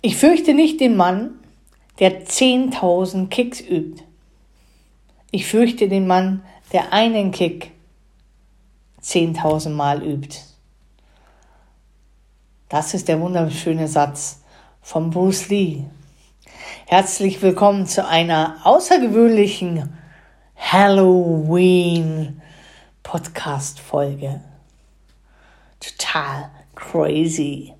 Ich fürchte nicht den Mann, der 10.000 Kicks übt. Ich fürchte den Mann, der einen Kick 10.000 Mal übt. Das ist der wunderschöne Satz von Bruce Lee. Herzlich willkommen zu einer außergewöhnlichen Halloween Podcast Folge. Total crazy.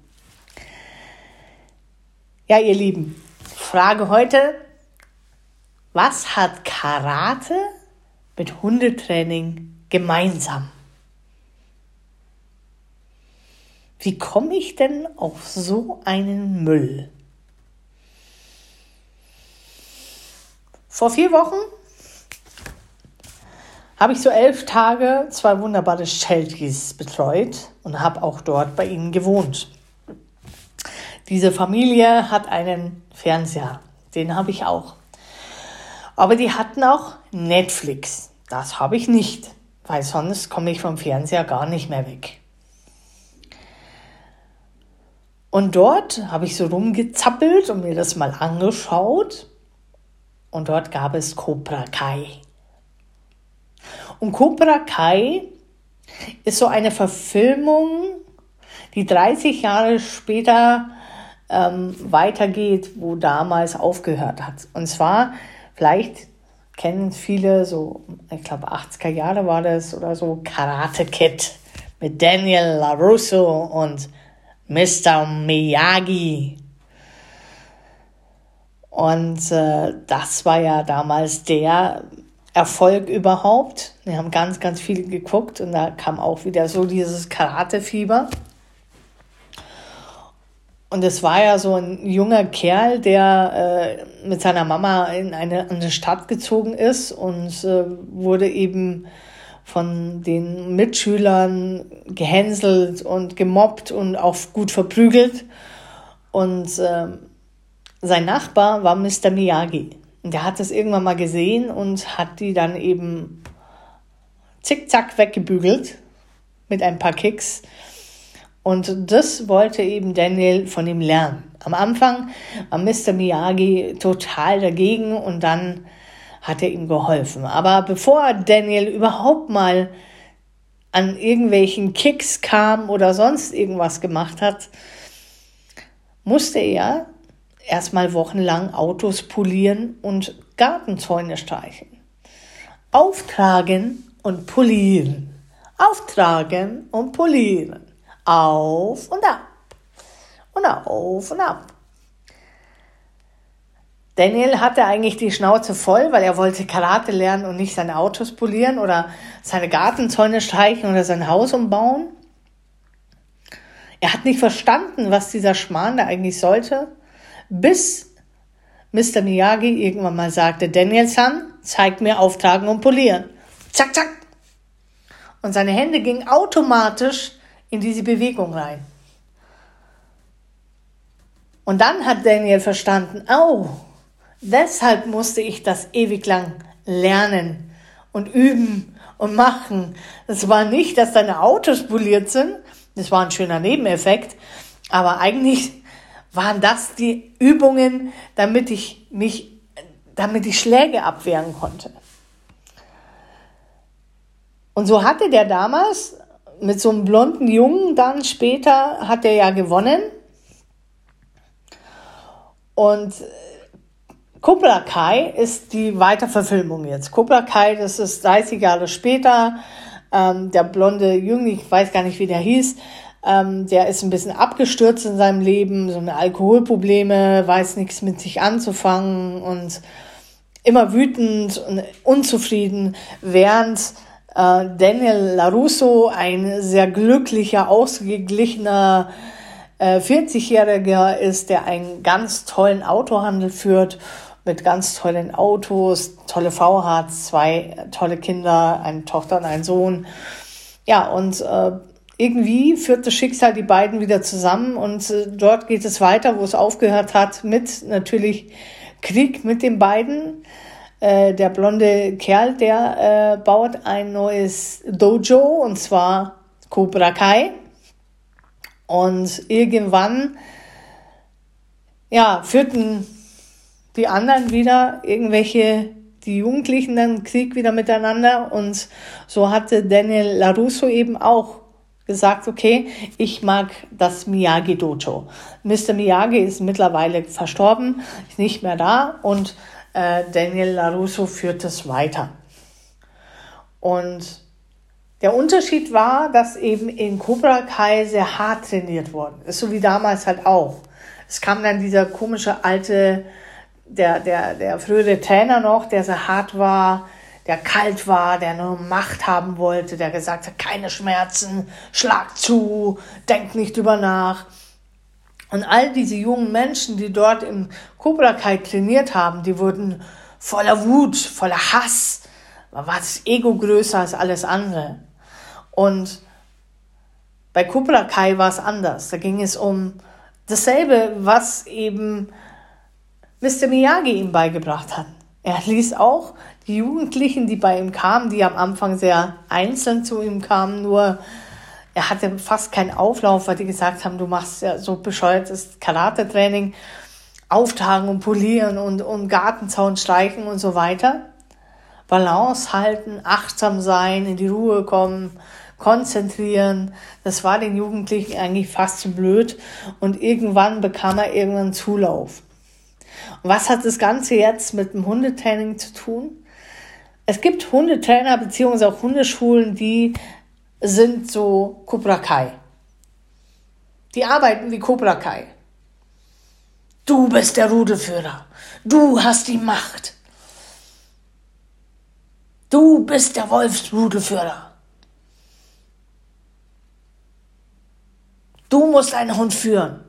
Ja, ihr Lieben, Frage heute, was hat Karate mit Hundetraining gemeinsam? Wie komme ich denn auf so einen Müll? Vor vier Wochen habe ich so elf Tage zwei wunderbare Shelties betreut und habe auch dort bei ihnen gewohnt. Diese Familie hat einen Fernseher, den habe ich auch. Aber die hatten auch Netflix. Das habe ich nicht, weil sonst komme ich vom Fernseher gar nicht mehr weg. Und dort habe ich so rumgezappelt und mir das mal angeschaut. Und dort gab es Cobra Kai. Und Cobra Kai ist so eine Verfilmung, die 30 Jahre später ähm, weitergeht, wo damals aufgehört hat. Und zwar, vielleicht kennen viele so, ich glaube 80er Jahre war das oder so, Karate Kid mit Daniel LaRusso und Mr. Miyagi. Und äh, das war ja damals der Erfolg überhaupt. Wir haben ganz, ganz viel geguckt und da kam auch wieder so dieses Karate-Fieber. Und es war ja so ein junger Kerl, der äh, mit seiner Mama in eine, eine Stadt gezogen ist und äh, wurde eben von den Mitschülern gehänselt und gemobbt und auch gut verprügelt. Und äh, sein Nachbar war Mr. Miyagi. Und der hat das irgendwann mal gesehen und hat die dann eben zickzack weggebügelt mit ein paar Kicks. Und das wollte eben Daniel von ihm lernen. Am Anfang war Mr. Miyagi total dagegen und dann hat er ihm geholfen. Aber bevor Daniel überhaupt mal an irgendwelchen Kicks kam oder sonst irgendwas gemacht hat, musste er erstmal wochenlang Autos polieren und Gartenzäune streichen. Auftragen und polieren. Auftragen und polieren. Auf und ab. Und auf und ab. Daniel hatte eigentlich die Schnauze voll, weil er wollte Karate lernen und nicht seine Autos polieren oder seine Gartenzäune streichen oder sein Haus umbauen. Er hat nicht verstanden, was dieser Schmarrn da eigentlich sollte, bis Mr. Miyagi irgendwann mal sagte, Daniel-san, zeig mir Auftragen und Polieren. Zack, zack. Und seine Hände gingen automatisch in diese Bewegung rein. Und dann hat Daniel verstanden, oh, deshalb musste ich das ewig lang lernen und üben und machen. Es war nicht, dass deine Autos poliert sind, das war ein schöner Nebeneffekt, aber eigentlich waren das die Übungen, damit ich mich, damit ich Schläge abwehren konnte. Und so hatte der damals mit so einem blonden Jungen dann später hat er ja gewonnen. Und Cobra Kai ist die Weiterverfilmung jetzt. Cobra Kai, das ist 30 Jahre später. Ähm, der blonde Jüngling, ich weiß gar nicht, wie der hieß, ähm, der ist ein bisschen abgestürzt in seinem Leben, so eine Alkoholprobleme, weiß nichts mit sich anzufangen und immer wütend und unzufrieden, während äh, Daniel LaRusso, ein sehr glücklicher, ausgeglichener äh, 40-Jähriger ist, der einen ganz tollen Autohandel führt mit ganz tollen Autos, tolle hat, zwei tolle Kinder, eine Tochter und einen Sohn. Ja, und äh, irgendwie führt das Schicksal die beiden wieder zusammen und äh, dort geht es weiter, wo es aufgehört hat, mit natürlich Krieg mit den beiden. Äh, der blonde Kerl, der äh, baut ein neues Dojo und zwar Cobra Kai. Und irgendwann ja, führten die anderen wieder irgendwelche, die Jugendlichen dann Krieg wieder miteinander und so hatte Daniel LaRusso eben auch gesagt, okay, ich mag das Miyagi Dojo. Mr. Miyagi ist mittlerweile verstorben, ist nicht mehr da und äh, Daniel LaRusso führt es weiter. Und der Unterschied war, dass eben in Cobra Kai sehr hart trainiert worden ist, so wie damals halt auch. Es kam dann dieser komische alte, der, der, der frühere Trainer noch, der sehr hart war, der kalt war, der nur Macht haben wollte, der gesagt hat, keine Schmerzen, schlag zu, denk nicht drüber nach. Und all diese jungen Menschen, die dort im Cobra Kai trainiert haben, die wurden voller Wut, voller Hass. Da war das Ego größer als alles andere. Und bei Cobra Kai war es anders. Da ging es um dasselbe, was eben Mr. Miyagi ihm beigebracht hat. Er ließ auch die Jugendlichen, die bei ihm kamen, die am Anfang sehr einzeln zu ihm kamen, nur er hatte fast keinen Auflauf, weil die gesagt haben, du machst ja so bescheuertes Karate-Training, auftragen und polieren und, und Gartenzaun streichen und so weiter. Balance halten, achtsam sein, in die Ruhe kommen, konzentrieren. Das war den Jugendlichen eigentlich fast zu blöd und irgendwann bekam er irgendwann Zulauf. Und was hat das Ganze jetzt mit dem Hundetraining zu tun? Es gibt Hundetrainer bzw. auch Hundeschulen, die sind so Cobra Kai. Die arbeiten wie Cobra Kai. Du bist der Rudelführer. Du hast die Macht. Du bist der Wolfsrudelführer. Du musst einen Hund führen.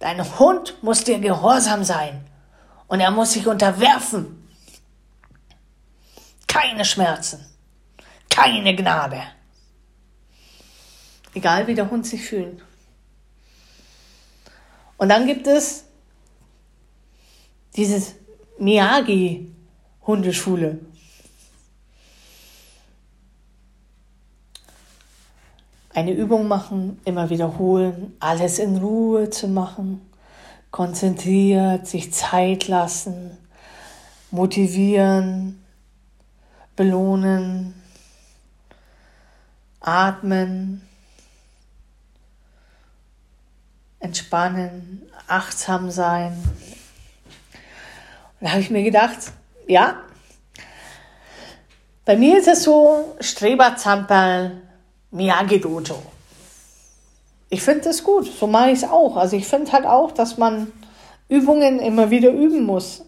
Dein Hund muss dir gehorsam sein und er muss sich unterwerfen keine Schmerzen, keine Gnade. Egal wie der Hund sich fühlt. Und dann gibt es dieses Miyagi-Hundeschule. Eine Übung machen, immer wiederholen, alles in Ruhe zu machen, konzentriert, sich Zeit lassen, motivieren, belohnen, atmen, entspannen, achtsam sein. Und da habe ich mir gedacht, ja, bei mir ist es so, Streberzamperl, Miyagi-Dojo. Ich finde das gut, so mache ich es auch. Also ich finde halt auch, dass man Übungen immer wieder üben muss.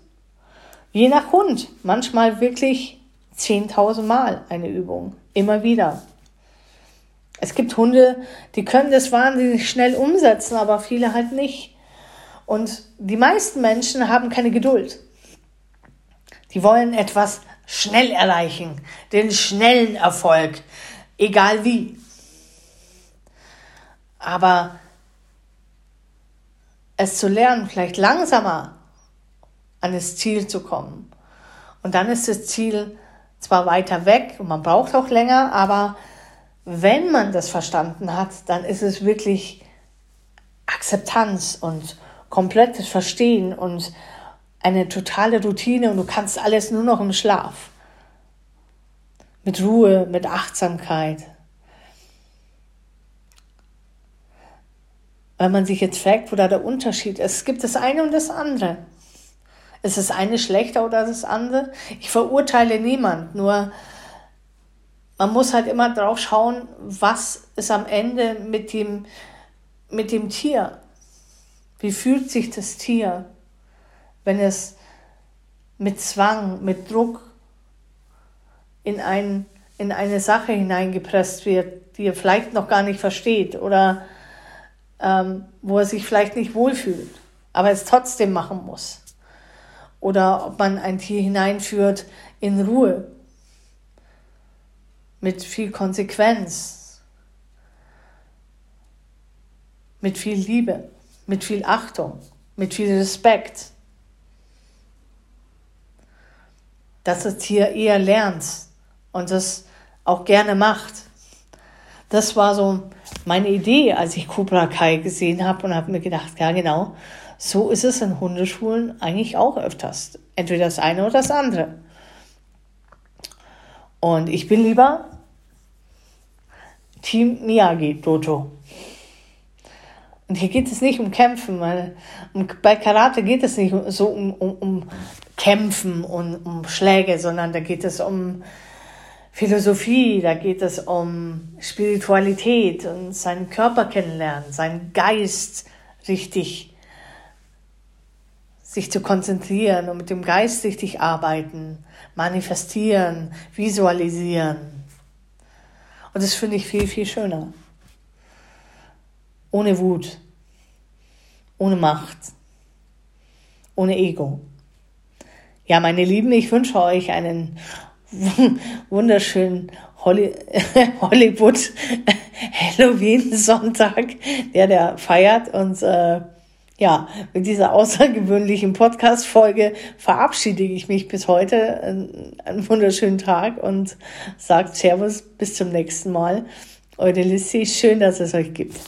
Je nach Hund. Manchmal wirklich 10.000 Mal eine Übung. Immer wieder. Es gibt Hunde, die können das wahnsinnig schnell umsetzen, aber viele halt nicht. Und die meisten Menschen haben keine Geduld. Die wollen etwas schnell erreichen, den schnellen Erfolg, egal wie. Aber es zu lernen, vielleicht langsamer an das Ziel zu kommen. Und dann ist das Ziel zwar weiter weg und man braucht auch länger, aber wenn man das verstanden hat, dann ist es wirklich Akzeptanz und komplettes Verstehen und eine totale Routine und du kannst alles nur noch im Schlaf. Mit Ruhe, mit Achtsamkeit. Wenn man sich jetzt fragt, wo da der Unterschied ist, es gibt das eine und das andere. Ist das eine schlechter oder das andere? Ich verurteile niemand, nur man muss halt immer drauf schauen, was ist am Ende mit dem, mit dem Tier. Wie fühlt sich das Tier, wenn es mit Zwang, mit Druck in, ein, in eine Sache hineingepresst wird, die er vielleicht noch gar nicht versteht oder ähm, wo er sich vielleicht nicht wohlfühlt, aber es trotzdem machen muss oder ob man ein Tier hineinführt in Ruhe, mit viel Konsequenz, mit viel Liebe, mit viel Achtung, mit viel Respekt. Dass das Tier eher lernt und das auch gerne macht. das war so meine Idee, als ich Cobra Kai gesehen habe und habe mir gedacht, ja genau, so ist es in Hundeschulen eigentlich auch öfters. Entweder das eine oder das andere. Und ich bin lieber Team Miyagi Dojo. Und hier geht es nicht um Kämpfen, weil bei Karate geht es nicht so um, um, um Kämpfen und um Schläge, sondern da geht es um Philosophie, da geht es um Spiritualität und seinen Körper kennenlernen, seinen Geist richtig sich zu konzentrieren und mit dem Geist richtig arbeiten, manifestieren, visualisieren. Und das finde ich viel, viel schöner ohne Wut, ohne Macht, ohne Ego. Ja, meine Lieben, ich wünsche euch einen wunderschönen Hollywood Halloween Sonntag, der der feiert und äh, ja, mit dieser außergewöhnlichen Podcast-Folge verabschiede ich mich bis heute. Einen wunderschönen Tag und sagt Servus, bis zum nächsten Mal. Eure Lissi, schön, dass es euch gibt.